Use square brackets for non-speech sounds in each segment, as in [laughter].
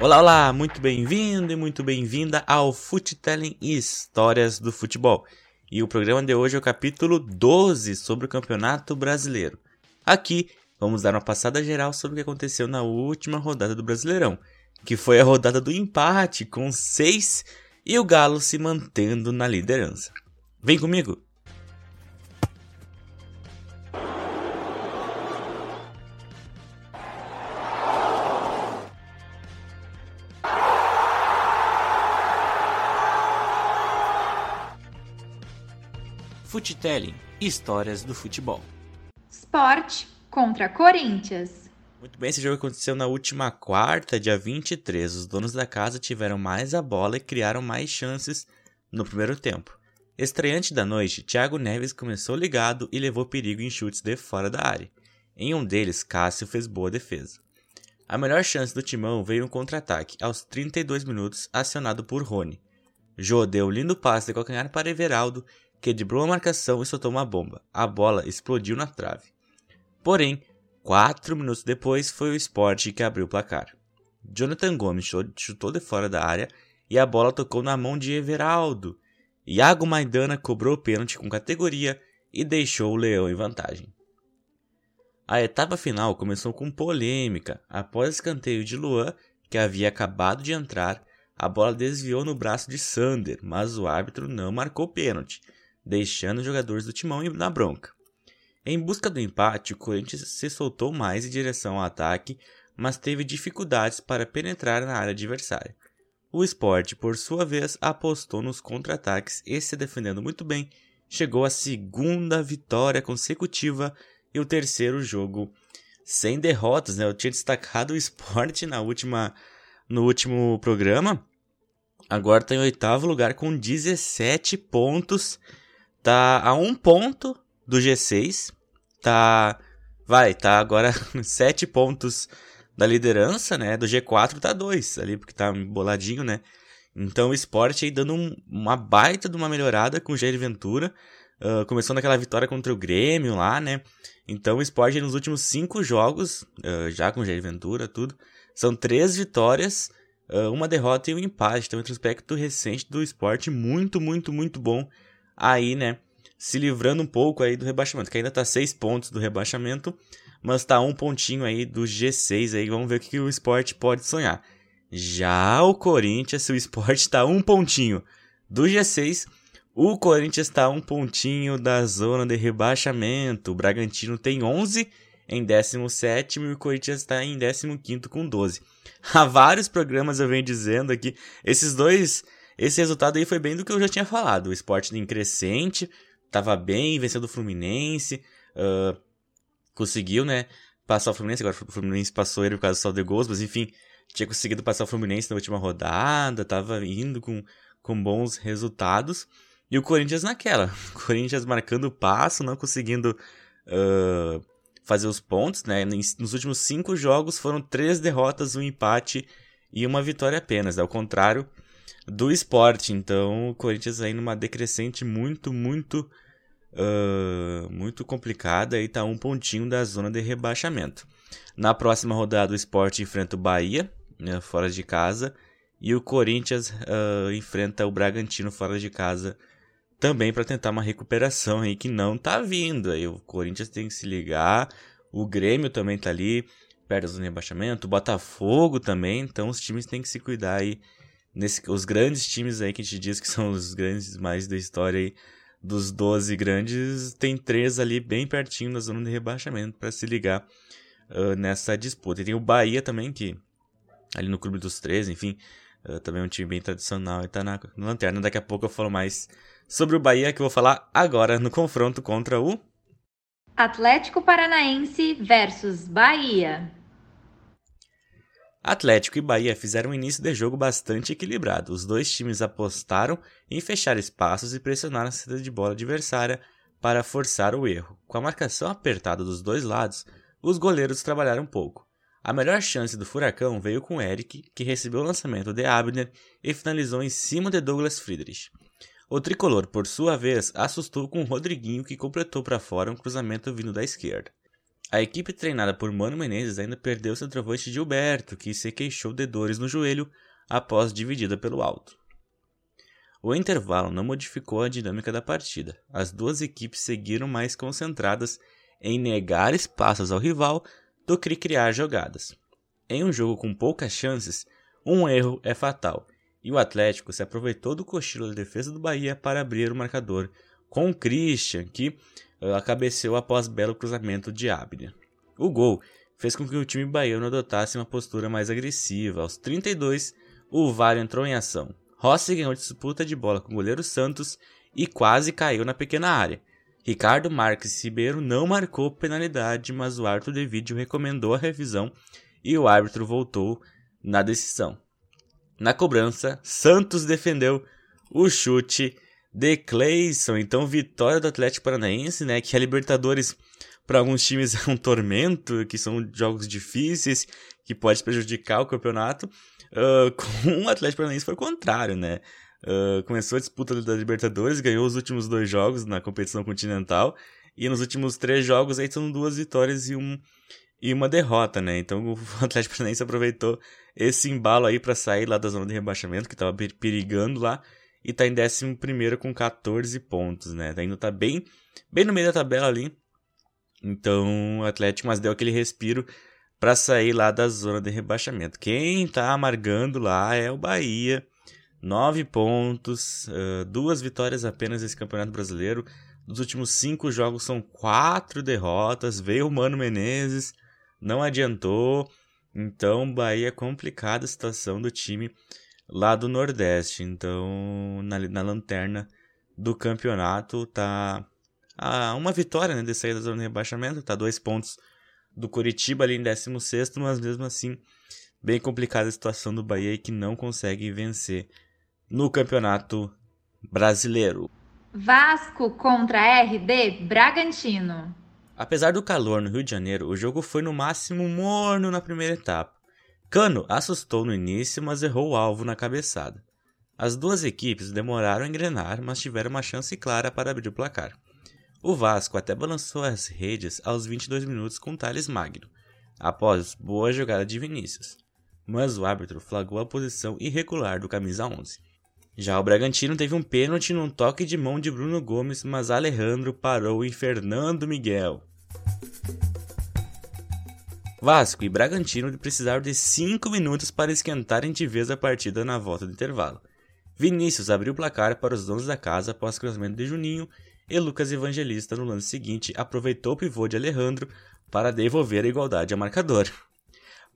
Olá, olá, muito bem-vindo e muito bem-vinda ao Futelling Histórias do Futebol. E o programa de hoje é o capítulo 12 sobre o Campeonato Brasileiro. Aqui vamos dar uma passada geral sobre o que aconteceu na última rodada do Brasileirão, que foi a rodada do empate com 6 e o Galo se mantendo na liderança. Vem comigo! Futelling Histórias do Futebol. Sport contra Corinthians. Muito bem, esse jogo aconteceu na última quarta, dia 23. Os donos da casa tiveram mais a bola e criaram mais chances no primeiro tempo. Estreante da noite, Thiago Neves começou ligado e levou perigo em chutes de fora da área. Em um deles, Cássio fez boa defesa. A melhor chance do timão veio no contra-ataque, aos 32 minutos, acionado por Rony. Jô deu um lindo passe de calcanhar para Everaldo que driblou a marcação e soltou uma bomba. A bola explodiu na trave. Porém, quatro minutos depois foi o Sport que abriu o placar. Jonathan Gomes chutou de fora da área e a bola tocou na mão de Everaldo. Iago Maidana cobrou o pênalti com categoria e deixou o Leão em vantagem. A etapa final começou com polêmica. Após escanteio de Luan, que havia acabado de entrar, a bola desviou no braço de Sander, mas o árbitro não marcou pênalti deixando os jogadores do timão na bronca. Em busca do empate, o Corinthians se soltou mais em direção ao ataque, mas teve dificuldades para penetrar na área adversária. O Sport, por sua vez, apostou nos contra-ataques e, se defendendo muito bem, chegou à segunda vitória consecutiva e o terceiro jogo sem derrotas. Né? Eu tinha destacado o Sport na última, no último programa. Agora está em oitavo lugar com 17 pontos tá a um ponto do G6, tá, vai, tá agora [laughs] sete pontos da liderança, né, do G4 tá dois ali, porque tá boladinho, né, então o esporte aí dando um, uma baita de uma melhorada com o Jair Ventura, uh, começou naquela vitória contra o Grêmio lá, né, então o esporte nos últimos cinco jogos, uh, já com o Jair Ventura, tudo, são três vitórias, uh, uma derrota e um empate, então um retrospecto recente do esporte muito, muito, muito bom, aí, né, se livrando um pouco aí do rebaixamento, que ainda tá seis pontos do rebaixamento, mas tá um pontinho aí do G6 aí, vamos ver o que o esporte pode sonhar. Já o Corinthians, o esporte tá um pontinho do G6, o Corinthians está um pontinho da zona de rebaixamento. O Bragantino tem 11 em 17 e o Corinthians está em 15 com 12. [laughs] Há vários programas eu venho dizendo aqui, esses dois esse resultado aí foi bem do que eu já tinha falado. O esporte em crescente, tava bem, vencendo o Fluminense, uh, conseguiu, né, passar o Fluminense, agora o Fluminense passou ele por causa do saldo de gols, mas enfim, tinha conseguido passar o Fluminense na última rodada, tava indo com, com bons resultados. E o Corinthians naquela, o [laughs] Corinthians marcando passo, não conseguindo uh, fazer os pontos, né, nos últimos cinco jogos foram três derrotas, um empate e uma vitória apenas, ao contrário do esporte. Então, o Corinthians aí numa decrescente muito, muito, uh, muito complicada e tá um pontinho da zona de rebaixamento. Na próxima rodada, o esporte enfrenta o Bahia, né, fora de casa, e o Corinthians uh, enfrenta o Bragantino fora de casa também para tentar uma recuperação aí que não tá vindo. Aí o Corinthians tem que se ligar, o Grêmio também tá ali perto do rebaixamento, o Botafogo também, então os times têm que se cuidar aí nesse, os grandes times aí que a gente diz que [laughs] são os grandes mais da história aí, dos 12 grandes, tem três ali bem pertinho na zona de rebaixamento para se ligar uh, nessa disputa. E tem o Bahia também, que ali no clube dos três, enfim, uh, também é um time bem tradicional e tá na, na lanterna. Daqui a pouco eu falo mais sobre o Bahia, que eu vou falar agora no confronto contra o Atlético Paranaense versus Bahia. Atlético e Bahia fizeram um início de jogo bastante equilibrado. Os dois times apostaram em fechar espaços e pressionar a saída de bola adversária para forçar o erro. Com a marcação apertada dos dois lados, os goleiros trabalharam pouco. A melhor chance do Furacão veio com Eric, que recebeu o lançamento de Abner e finalizou em cima de Douglas Friedrich. O tricolor, por sua vez, assustou com Rodriguinho, que completou para fora um cruzamento vindo da esquerda. A equipe treinada por Mano Menezes ainda perdeu seu travante Gilberto, que se queixou de dores no joelho após dividida pelo alto. O intervalo não modificou a dinâmica da partida. As duas equipes seguiram mais concentradas em negar espaços ao rival do que criar jogadas. Em um jogo com poucas chances, um erro é fatal, e o Atlético se aproveitou do cochilo da defesa do Bahia para abrir o marcador com o Christian, que cabeceou após belo cruzamento de Abner. O gol fez com que o time baiano adotasse uma postura mais agressiva. Aos 32, o VAR entrou em ação. Rossi ganhou disputa de bola com o goleiro Santos e quase caiu na pequena área. Ricardo Marques Ribeiro não marcou penalidade, mas o árbitro de vídeo recomendou a revisão e o árbitro voltou na decisão. Na cobrança, Santos defendeu o chute de Clayson. Então, vitória do Atlético Paranaense, né? Que a Libertadores para alguns times [laughs] é um tormento, que são jogos difíceis, que pode prejudicar o campeonato. Uh, com [laughs] o Atlético Paranaense foi o contrário, né? Uh, começou a disputa da Libertadores, ganhou os últimos dois jogos na competição continental. E nos últimos três jogos aí são duas vitórias e, um, e uma derrota, né? Então [laughs] o Atlético Paranaense aproveitou esse embalo aí para sair lá da zona de rebaixamento, que estava perigando lá, e tá em 11 com 14 pontos, né? Ainda tá bem, bem no meio da tabela ali. Então o Atlético, mas deu aquele respiro para sair lá da zona de rebaixamento. Quem está amargando lá é o Bahia. Nove pontos, uh, duas vitórias apenas nesse Campeonato Brasileiro. Dos últimos cinco jogos são quatro derrotas. Veio o Mano Menezes, não adiantou. Então, Bahia complicada a situação do time lá do Nordeste. Então, na, na lanterna do campeonato, tá a uma vitória né, de sair da zona de rebaixamento. Tá dois pontos do Curitiba ali em 16, mas mesmo assim, bem complicada a situação do Bahia que não consegue vencer no Campeonato Brasileiro. Vasco contra RD Bragantino. Apesar do calor no Rio de Janeiro, o jogo foi no máximo morno na primeira etapa. Cano assustou no início, mas errou o alvo na cabeçada. As duas equipes demoraram a engrenar, mas tiveram uma chance clara para abrir o placar. O Vasco até balançou as redes aos 22 minutos com Thales Magno, após boa jogada de Vinícius, mas o árbitro flagrou a posição irregular do camisa 11. Já o Bragantino teve um pênalti num toque de mão de Bruno Gomes, mas Alejandro parou em Fernando Miguel. Vasco e Bragantino precisaram de 5 minutos para esquentarem de vez a partida na volta do intervalo. Vinícius abriu o placar para os donos da casa após cruzamento de Juninho e Lucas Evangelista no lance seguinte aproveitou o pivô de Alejandro para devolver a igualdade ao marcador.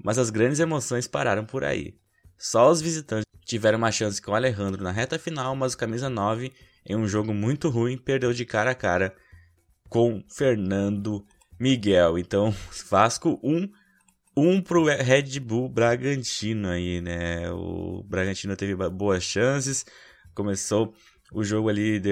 Mas as grandes emoções pararam por aí. Só os visitantes tiveram uma chance com o Alejandro na reta final, mas o camisa 9, em um jogo muito ruim, perdeu de cara a cara com Fernando Miguel. Então, [laughs] Vasco 1, 1 pro Red Bull Bragantino aí, né? O Bragantino teve boas chances, começou o jogo ali, de,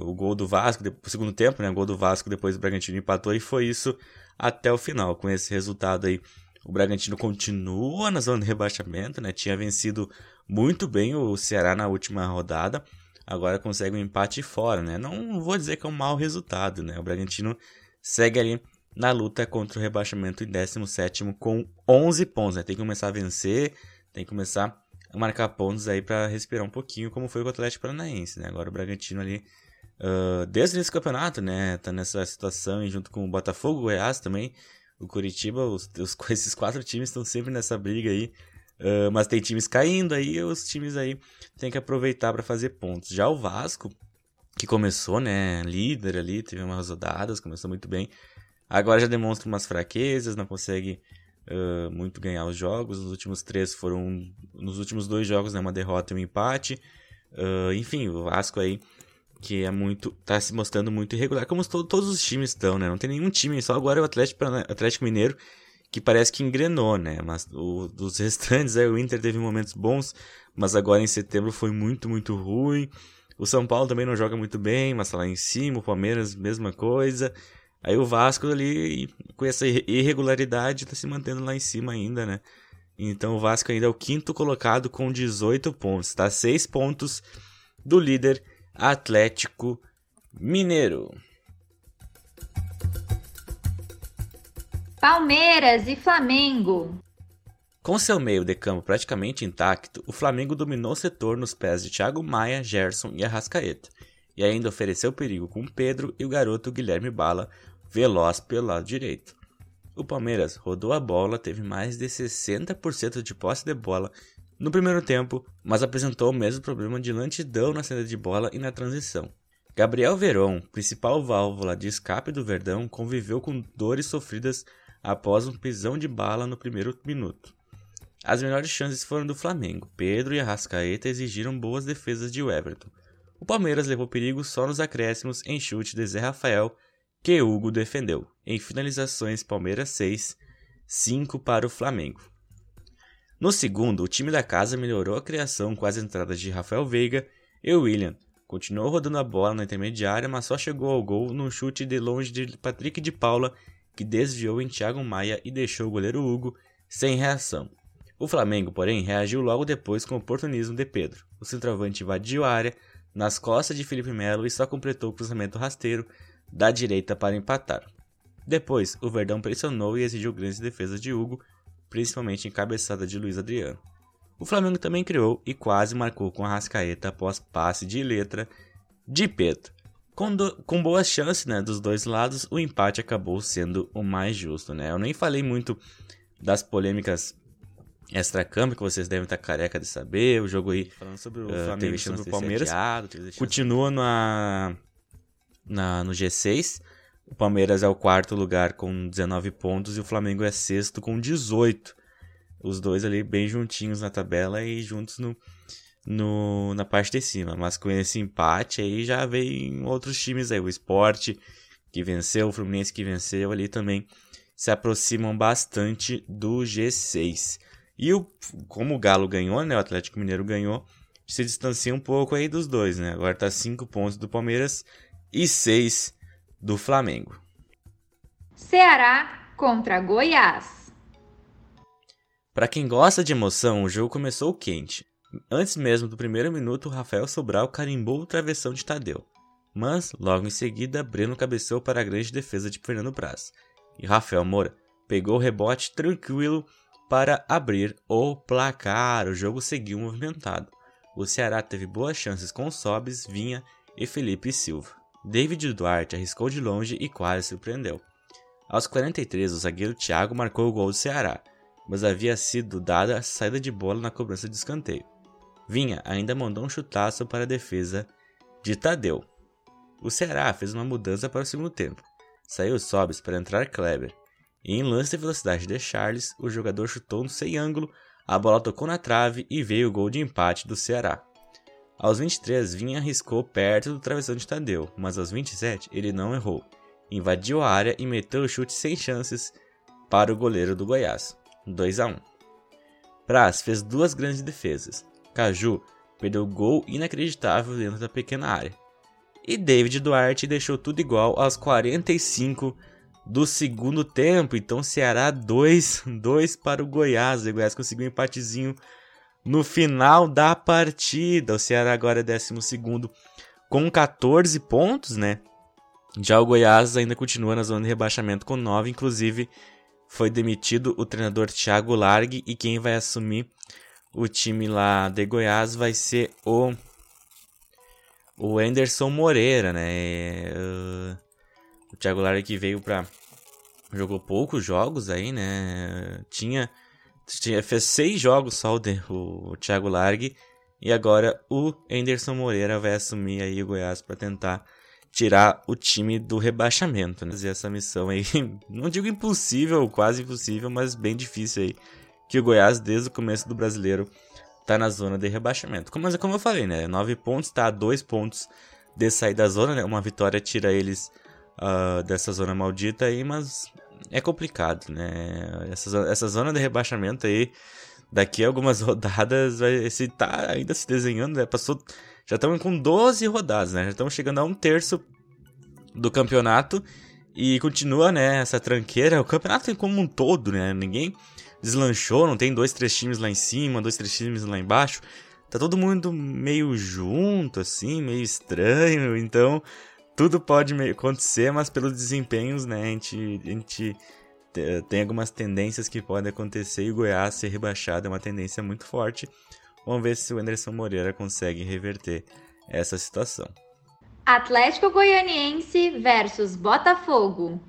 o gol do Vasco, o segundo tempo, né? O gol do Vasco, depois o Bragantino empatou e foi isso até o final. Com esse resultado aí, o Bragantino continua na zona de rebaixamento, né? Tinha vencido muito bem o Ceará na última rodada, agora consegue um empate fora, né? Não vou dizer que é um mau resultado, né? O Bragantino segue ali na luta contra o rebaixamento em 17 com 11 pontos, né? Tem que começar a vencer, tem que começar marcar pontos aí para respirar um pouquinho, como foi com o Atlético Paranaense, né? Agora o Bragantino ali, uh, desde esse campeonato, né? Tá nessa situação e junto com o Botafogo, o Goiás também, o Curitiba, os, os, [laughs] esses quatro times estão sempre nessa briga aí. Uh, mas tem times caindo aí, os times aí tem que aproveitar para fazer pontos. Já o Vasco, que começou, né, líder ali, teve umas rodadas, começou muito bem. Agora já demonstra umas fraquezas, não consegue uh, muito ganhar os jogos. Nos últimos três foram. Nos últimos dois jogos, né, uma derrota e um empate. Uh, enfim, o Vasco aí, que é muito. tá se mostrando muito irregular, como to todos os times estão, né? Não tem nenhum time, só agora é o Atlético, Atlético Mineiro, que parece que engrenou, né? Mas o, dos [laughs] restantes, aí, o Inter teve momentos bons, mas agora em setembro foi muito, muito ruim. O São Paulo também não joga muito bem, mas tá lá em cima. O Palmeiras, mesma coisa. Aí o Vasco ali, com essa irregularidade, tá se mantendo lá em cima ainda, né? Então o Vasco ainda é o quinto colocado com 18 pontos, tá? 6 pontos do líder Atlético Mineiro. Palmeiras e Flamengo. Com seu meio de campo praticamente intacto, o Flamengo dominou o setor nos pés de Thiago Maia, Gerson e Arrascaeta, e ainda ofereceu perigo com Pedro e o garoto Guilherme Bala, veloz pelo lado direito. O Palmeiras rodou a bola, teve mais de 60% de posse de bola no primeiro tempo, mas apresentou o mesmo problema de lentidão na saída de bola e na transição. Gabriel Veron, principal válvula de escape do Verdão, conviveu com dores sofridas após um pisão de bala no primeiro minuto. As melhores chances foram do Flamengo. Pedro e Arrascaeta exigiram boas defesas de Everton. O Palmeiras levou perigo só nos acréscimos em chute de Zé Rafael, que Hugo defendeu. Em finalizações, Palmeiras 6, 5 para o Flamengo. No segundo, o time da casa melhorou a criação com as entradas de Rafael Veiga e William. Continuou rodando a bola na intermediária, mas só chegou ao gol num chute de longe de Patrick de Paula, que desviou em Thiago Maia e deixou o goleiro Hugo sem reação. O Flamengo, porém, reagiu logo depois com o oportunismo de Pedro. O centroavante invadiu a área nas costas de Felipe Melo e só completou o cruzamento rasteiro da direita para empatar. Depois, o Verdão pressionou e exigiu grandes defesas de Hugo, principalmente em cabeçada de Luiz Adriano. O Flamengo também criou e quase marcou com a Rascaeta após passe de letra de Pedro. Com, do, com boas chances né, dos dois lados, o empate acabou sendo o mais justo. Né? Eu nem falei muito das polêmicas extra-campo, que vocês devem estar careca de saber. O jogo aí. Falando sobre o uh, Flamengo sobre o Palmeiras. Adiado, continua na, na, no G6. O Palmeiras é o quarto lugar com 19 pontos e o Flamengo é sexto com 18. Os dois ali bem juntinhos na tabela e juntos no, no, na parte de cima. Mas com esse empate aí já vem outros times aí. O Sport que venceu, o Fluminense que venceu ali também se aproximam bastante do G6. E o, como o Galo ganhou, né? O Atlético Mineiro ganhou, se distancia um pouco aí dos dois, né? Agora tá 5 pontos do Palmeiras e 6 do Flamengo. Ceará contra Goiás. Para quem gosta de emoção, o jogo começou quente. Antes mesmo do primeiro minuto, Rafael Sobral carimbou o travessão de Tadeu. Mas, logo em seguida, Breno cabeceou para a grande defesa de Fernando Braz. E Rafael Moura pegou o rebote tranquilo para abrir o placar. O jogo seguiu movimentado. O Ceará teve boas chances com Sobes, Vinha e Felipe Silva. David Duarte arriscou de longe e quase surpreendeu. Aos 43, o zagueiro Thiago marcou o gol do Ceará, mas havia sido dada a saída de bola na cobrança de escanteio. Vinha ainda mandou um chutaço para a defesa de Tadeu. O Ceará fez uma mudança para o segundo tempo. Saiu Sobes para entrar Kleber. E em lance de velocidade de Charles, o jogador chutou no sem ângulo, a bola tocou na trave e veio o gol de empate do Ceará. Aos 23, Vinha arriscou perto do travessão de Tadeu, mas aos 27 ele não errou. Invadiu a área e meteu o chute sem chances para o goleiro do Goiás, 2 a 1. Praz fez duas grandes defesas. Caju perdeu gol inacreditável dentro da pequena área. E David Duarte deixou tudo igual aos 45 do segundo tempo. Então, Ceará 2, 2 para o Goiás. O Goiás conseguiu um empatezinho no final da partida. O Ceará agora é 12 com 14 pontos, né? Já o Goiás ainda continua na zona de rebaixamento com 9, inclusive foi demitido o treinador Thiago Largue e quem vai assumir o time lá de Goiás vai ser o o Anderson Moreira, né? Uh, o Thiago Lara que veio pra. Jogou poucos jogos aí, né? Tinha. Tinha fez seis jogos só o, o, o Thiago Largue. E agora o Anderson Moreira vai assumir aí o Goiás para tentar tirar o time do rebaixamento, né? Fazer essa missão aí, [laughs] não digo impossível, quase impossível, mas bem difícil aí. Que o Goiás, desde o começo do brasileiro, tá na zona de rebaixamento. Como, como eu falei, né? Nove pontos, tá a dois pontos de sair da zona, né? Uma vitória tira eles uh, dessa zona maldita aí, mas é complicado, né? Essa, essa zona de rebaixamento aí, daqui a algumas [laughs] rodadas, vai se tá ainda se desenhando, né? Passou, já estamos com 12 rodadas, né? Já estamos chegando a um terço do campeonato e continua, né, essa tranqueira. O campeonato como um todo, né? Ninguém deslanchou, não tem dois, três times lá em cima, dois, três times lá embaixo. Tá todo mundo meio junto, assim, meio estranho. Então, tudo pode acontecer, mas pelos desempenhos, né, a gente, a gente tem algumas tendências que podem acontecer e o Goiás ser rebaixado é uma tendência muito forte. Vamos ver se o Anderson Moreira consegue reverter essa situação. Atlético Goianiense versus Botafogo.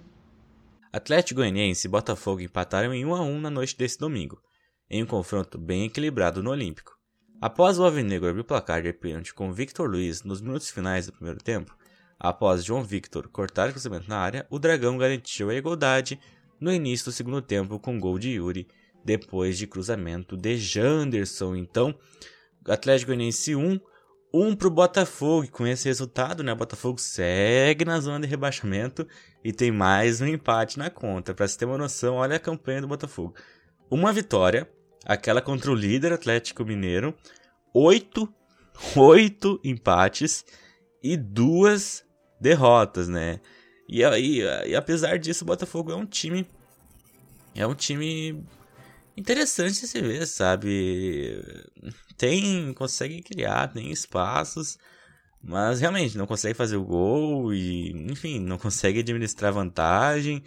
Atlético Goianiense e Botafogo empataram em 1 a 1 na noite desse domingo, em um confronto bem equilibrado no Olímpico. Após o Alvinegro abrir o placar de pênalti com Victor Luiz nos minutos finais do primeiro tempo, após João Victor cortar o cruzamento na área, o Dragão garantiu a igualdade no início do segundo tempo com gol de Yuri, depois de cruzamento de Janderson. Então, Atlético Goianiense 1, 1 para o Botafogo. E com esse resultado, né, o Botafogo segue na zona de rebaixamento e tem mais um empate na conta. Para se ter uma noção, olha a campanha do Botafogo. Uma vitória, aquela contra o líder Atlético Mineiro, oito, oito empates e duas derrotas, né? E, e, e apesar disso, o Botafogo é um time. É um time interessante se ver, sabe? Tem. consegue criar, tem espaços. Mas realmente não consegue fazer o gol e, enfim, não consegue administrar vantagem.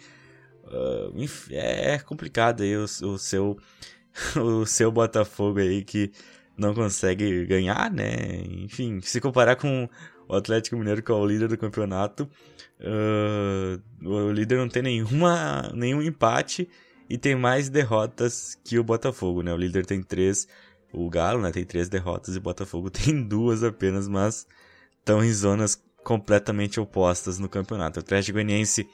Uh, enfim, é complicado aí o, o seu [laughs] o seu Botafogo aí que não consegue ganhar, né? Enfim, se comparar com o Atlético Mineiro, que é o líder do campeonato, uh, o líder não tem nenhuma, nenhum empate e tem mais derrotas que o Botafogo, né? O líder tem três, o Galo né, tem três derrotas e o Botafogo [laughs] tem duas apenas, mas estão em zonas completamente opostas no campeonato. O Atlético Goianiense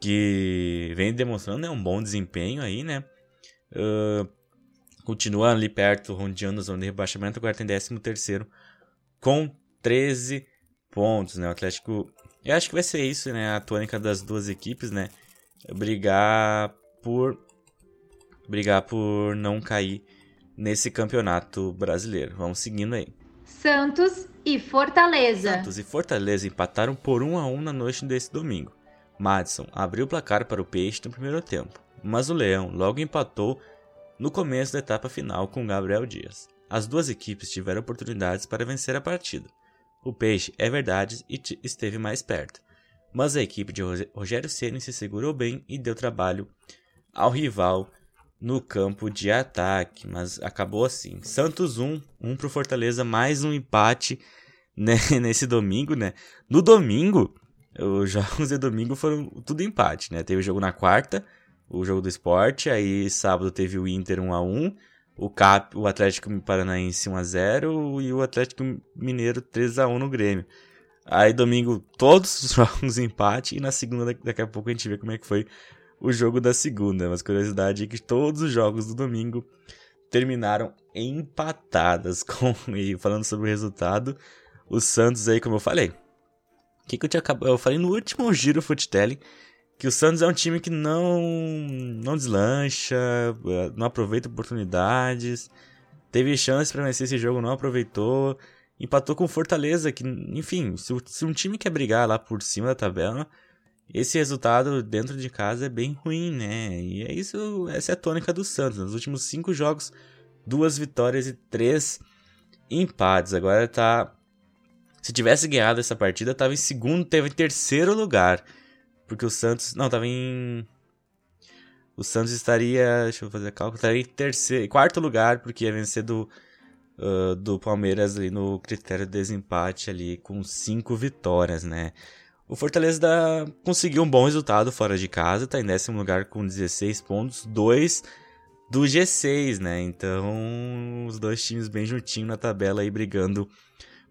que vem demonstrando né, um bom desempenho aí, né? Uh, continua ali perto, rondeando a zona de rebaixamento, agora tem 13 terceiro com 13 pontos, né? O Atlético, eu acho que vai ser isso, né? A tônica das duas equipes, né? Brigar por brigar por não cair nesse campeonato brasileiro. Vamos seguindo aí. Santos e Fortaleza. Santos e Fortaleza empataram por 1 a 1 na noite desse domingo. Madison abriu o placar para o Peixe no primeiro tempo, mas o Leão logo empatou no começo da etapa final com Gabriel Dias. As duas equipes tiveram oportunidades para vencer a partida. O Peixe, é verdade, esteve mais perto, mas a equipe de Rogério Ceni se segurou bem e deu trabalho ao rival no campo de ataque, mas acabou assim. Santos 1, 1 para o Fortaleza, mais um empate né, [laughs] nesse domingo, né? No domingo, os [laughs] jogos de domingo foram tudo empate, né? Teve jogo na quarta, o jogo do esporte. Aí sábado teve o Inter 1 a 1 o Cap, o Atlético Paranaense 1 a 0 e o Atlético Mineiro 3 a 1 no Grêmio. Aí domingo todos os [laughs] jogos empate e na segunda daqui a pouco a gente vê como é que foi o jogo da segunda. Mas curiosidade é que todos os jogos do domingo terminaram empatadas [laughs] com e falando sobre o resultado, o Santos aí como eu falei. Que, que eu tinha eu falei no último giro Footelling que o Santos é um time que não não deslancha, eh, não aproveita oportunidades, teve chance para vencer esse jogo, não aproveitou, empatou com Fortaleza, que, enfim, se, se, um time quer brigar lá por cima da tabela, esse resultado dentro de casa é bem ruim, né? E é isso, essa é a tônica do Santos. Nos últimos cinco jogos, duas vitórias e três empates. Agora tá. Se tivesse ganhado essa partida, tava em segundo, teve em terceiro lugar. Porque o Santos. Não, tava em. O Santos estaria. Deixa eu fazer cálculo. Estaria em terceiro, quarto lugar, porque ia vencer do, uh, do Palmeiras ali no critério de desempate ali, com cinco vitórias, né? O Fortaleza da, conseguiu um bom resultado fora de casa, tá em décimo lugar com 16 pontos, dois do G6, né? Então, os dois times bem juntinho na tabela aí brigando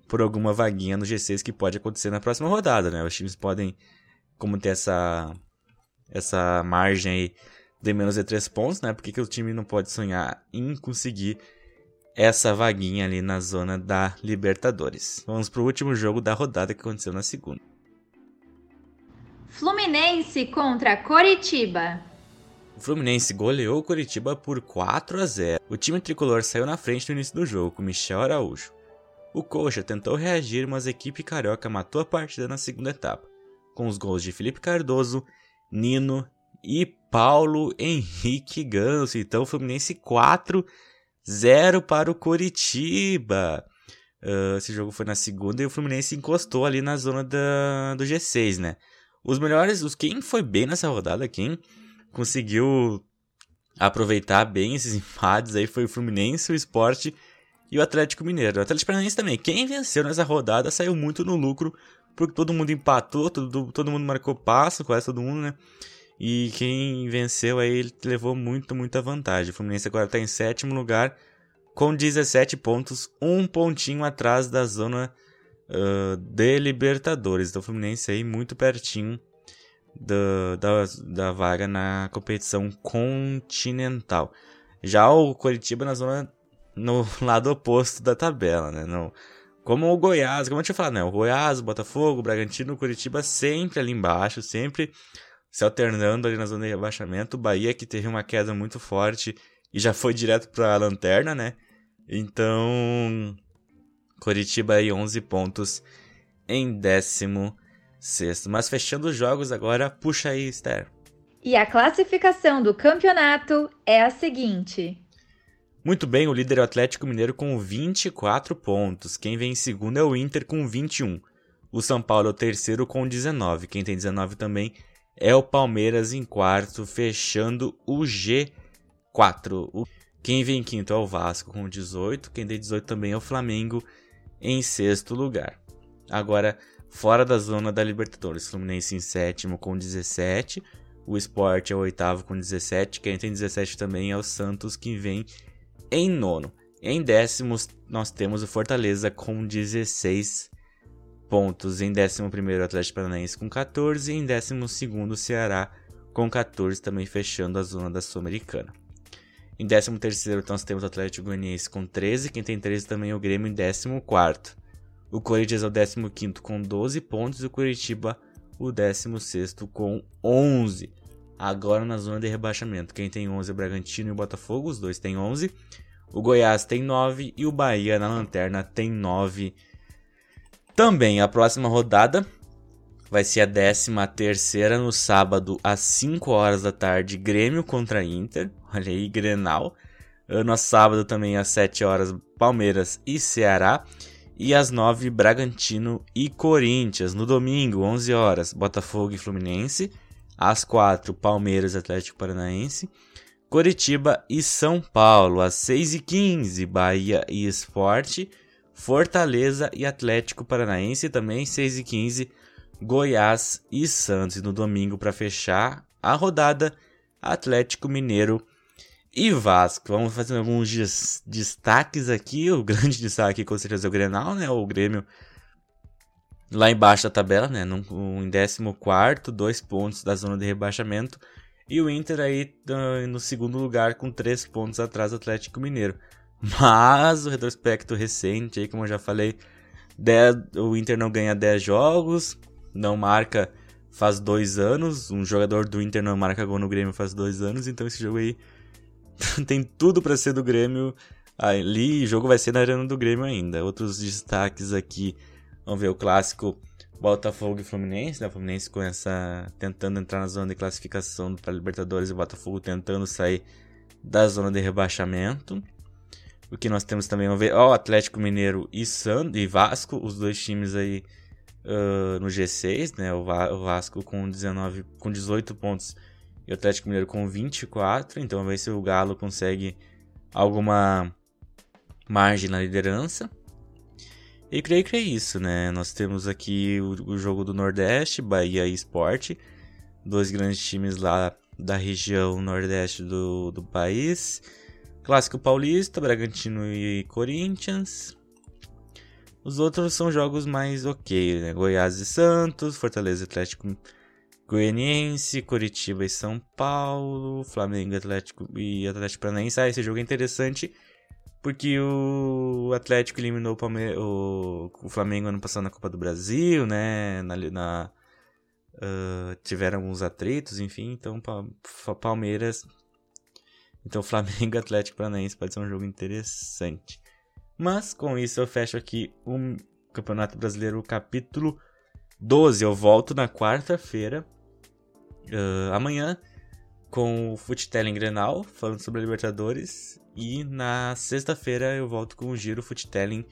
por alguma vaguinha no G6 que pode acontecer na próxima rodada, né? Os times podem como ter essa essa margem aí de menos de 3 pontos, né? Por que, o time não pode sonhar em conseguir essa vaguinha ali na zona da Libertadores? Vamos pro último jogo da rodada que aconteceu na segunda. Fluminense contra Coritiba. O Fluminense goleou o Coritiba por 4 a 0. O time tricolor saiu na frente no início do jogo com Michel Araújo. O Coxa tentou reagir, mas a equipe carioca matou a partida na segunda etapa com os gols de Felipe Cardoso, Nino e Paulo Henrique Ganso. Então, Fluminense 4 0 para o Coritiba. Uh, esse jogo foi na segunda e o Fluminense encostou ali na zona da, do G6, né? Os melhores, os quem foi bem nessa rodada, quem conseguiu aproveitar bem esses [laughs] empates aí foi o Fluminense, o Esporte e o Atlético Mineiro. O Atlético Paranaense também. Quem venceu nessa rodada saiu muito no lucro, porque todo mundo empatou, todo, todo mundo marcou passo, quase todo mundo, né? E quem venceu aí ele levou muito, muita vantagem. O Fluminense agora está em sétimo lugar com 17 pontos, um pontinho atrás da zona uh, de Libertadores. Então o Fluminense aí muito pertinho da, da, da vaga na competição continental. Já o Coritiba na zona no [laughs] lado oposto da tabela, né? No, como o Goiás, como eu tinha falado, né? O Goiás, o Botafogo, o Bragantino, o Curitiba sempre ali embaixo, sempre se alternando ali na zona de rebaixamento. O Bahia que teve uma queda muito forte e já foi direto para a lanterna, né? Então, Curitiba aí 11 pontos em décimo sexto. Mas fechando os jogos agora, puxa aí, Esther. E a classificação do campeonato é a seguinte. Muito bem, o líder é o Atlético Mineiro com 24 pontos. Quem vem em segundo é o Inter com 21. O São Paulo é o terceiro com 19. Quem tem 19 também é o Palmeiras em quarto, fechando o G4. Quem vem em quinto é o Vasco com 18. Quem tem 18 também é o Flamengo em sexto lugar. Agora, fora da zona da Libertadores, Fluminense em sétimo com 17. O Sport é o oitavo com 17. Quem tem 17 também é o Santos, que vem em nono. Em décimos, nós temos o Fortaleza com 16 pontos. Em décimo primeiro, o Atlético Paranaense com 14. E em décimo segundo, o Ceará com 14, também fechando a zona da Sul-Americana. Em décimo terceiro, nós temos o Atlético Goianiense com 13. Quem tem 13 também é o Grêmio em décimo quarto. O Corinthians é o décimo quinto com 12 pontos. E o Curitiba o décimo sexto com 11 agora na zona de rebaixamento. Quem tem 11 é o Bragantino e o Botafogo, os dois têm 11. O Goiás tem 9 e o Bahia na lanterna tem 9. Também a próxima rodada vai ser a 13 terceira no sábado às 5 horas da tarde, Grêmio contra Inter. Olha aí, Grenal. No sábado também às 7 horas, Palmeiras e Ceará. E às 9, Bragantino e Corinthians. No domingo, 11 horas, Botafogo e Fluminense. Às 4, Palmeiras Atlético Paranaense. Coritiba e São Paulo. Às 6 e 15 Bahia e Esporte. Fortaleza e Atlético Paranaense. Também 6 e 15 Goiás e Santos. E no domingo, para fechar a rodada, Atlético Mineiro e Vasco. Vamos fazer alguns destaques aqui. O [laughs] grande destaque com certeza é o Grenal, né? O Grêmio lá embaixo da tabela, né? No, em 14, dois pontos da zona de rebaixamento. E o Inter aí no segundo lugar com três pontos atrás do Atlético Mineiro. Mas o retrospecto recente, aí, como eu já falei, 10, o Inter não ganha 10 jogos, não marca faz dois anos. Um jogador do Inter não marca gol no Grêmio faz dois anos, então esse jogo aí [laughs] tem tudo para ser do Grêmio ali. O jogo vai ser na arena do Grêmio ainda. Outros destaques aqui Vamos ver o clássico Botafogo e Fluminense, né? O Fluminense com essa tentando entrar na zona de classificação para Libertadores e o Botafogo tentando sair da zona de rebaixamento. O que nós temos também, vamos ver, ó, Atlético Mineiro e San e Vasco, os dois times aí uh, no G6, né? O, Va o, Vasco com 19, com 18 pontos e o Atlético Mineiro com 24. Então, vamos ver se o Galo consegue alguma margem na liderança. E creio que é isso, né? Nós temos aqui o, o jogo do Nordeste, Bahia e Sport, dois grandes times lá da região nordeste do, do país. Clássico Paulista, Bragantino e Corinthians. Os outros são jogos mais ok, né? Goiás e Santos, Fortaleza Atlético Goianiense, Curitiba e São Paulo, Flamengo Atlético e Atlético Paranaense. Ah, esse jogo é interessante porque o Atlético eliminou o, Palme o, o Flamengo ano passado na Copa do Brasil, né? Na, na uh, tiveram alguns atritos, enfim. Então, Palmeiras. Então, Flamengo Atlético Paranaense pode ser um jogo interessante. Mas com isso eu fecho aqui o Campeonato Brasileiro capítulo 12. Eu volto na quarta-feira, uh, amanhã, com o Futelling Grenal, falando sobre a Libertadores. E na sexta-feira eu volto com o Giro Futelling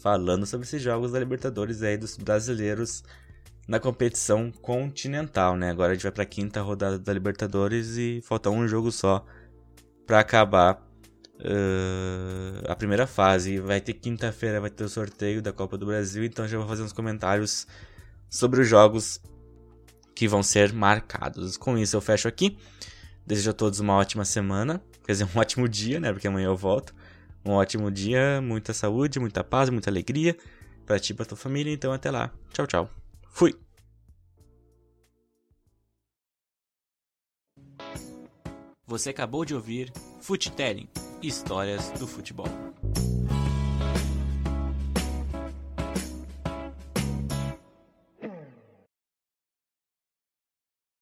falando sobre esses jogos da Libertadores aí dos brasileiros na competição continental, né? Agora a gente vai para a quinta rodada da Libertadores e falta um jogo só para acabar uh, a primeira fase. Vai ter quinta-feira, vai ter o sorteio da Copa do Brasil, então já vou fazer uns comentários sobre os jogos que vão ser marcados. Com isso eu fecho aqui. Desejo a todos uma ótima semana, quer dizer, [laughs] um ótimo dia, né? Porque amanhã eu volto. Um ótimo dia, muita saúde, muita paz, muita alegria para ti e pra tua família. Então até lá. Tchau, tchau. Fui! Você acabou de ouvir Futelling Histórias do Futebol.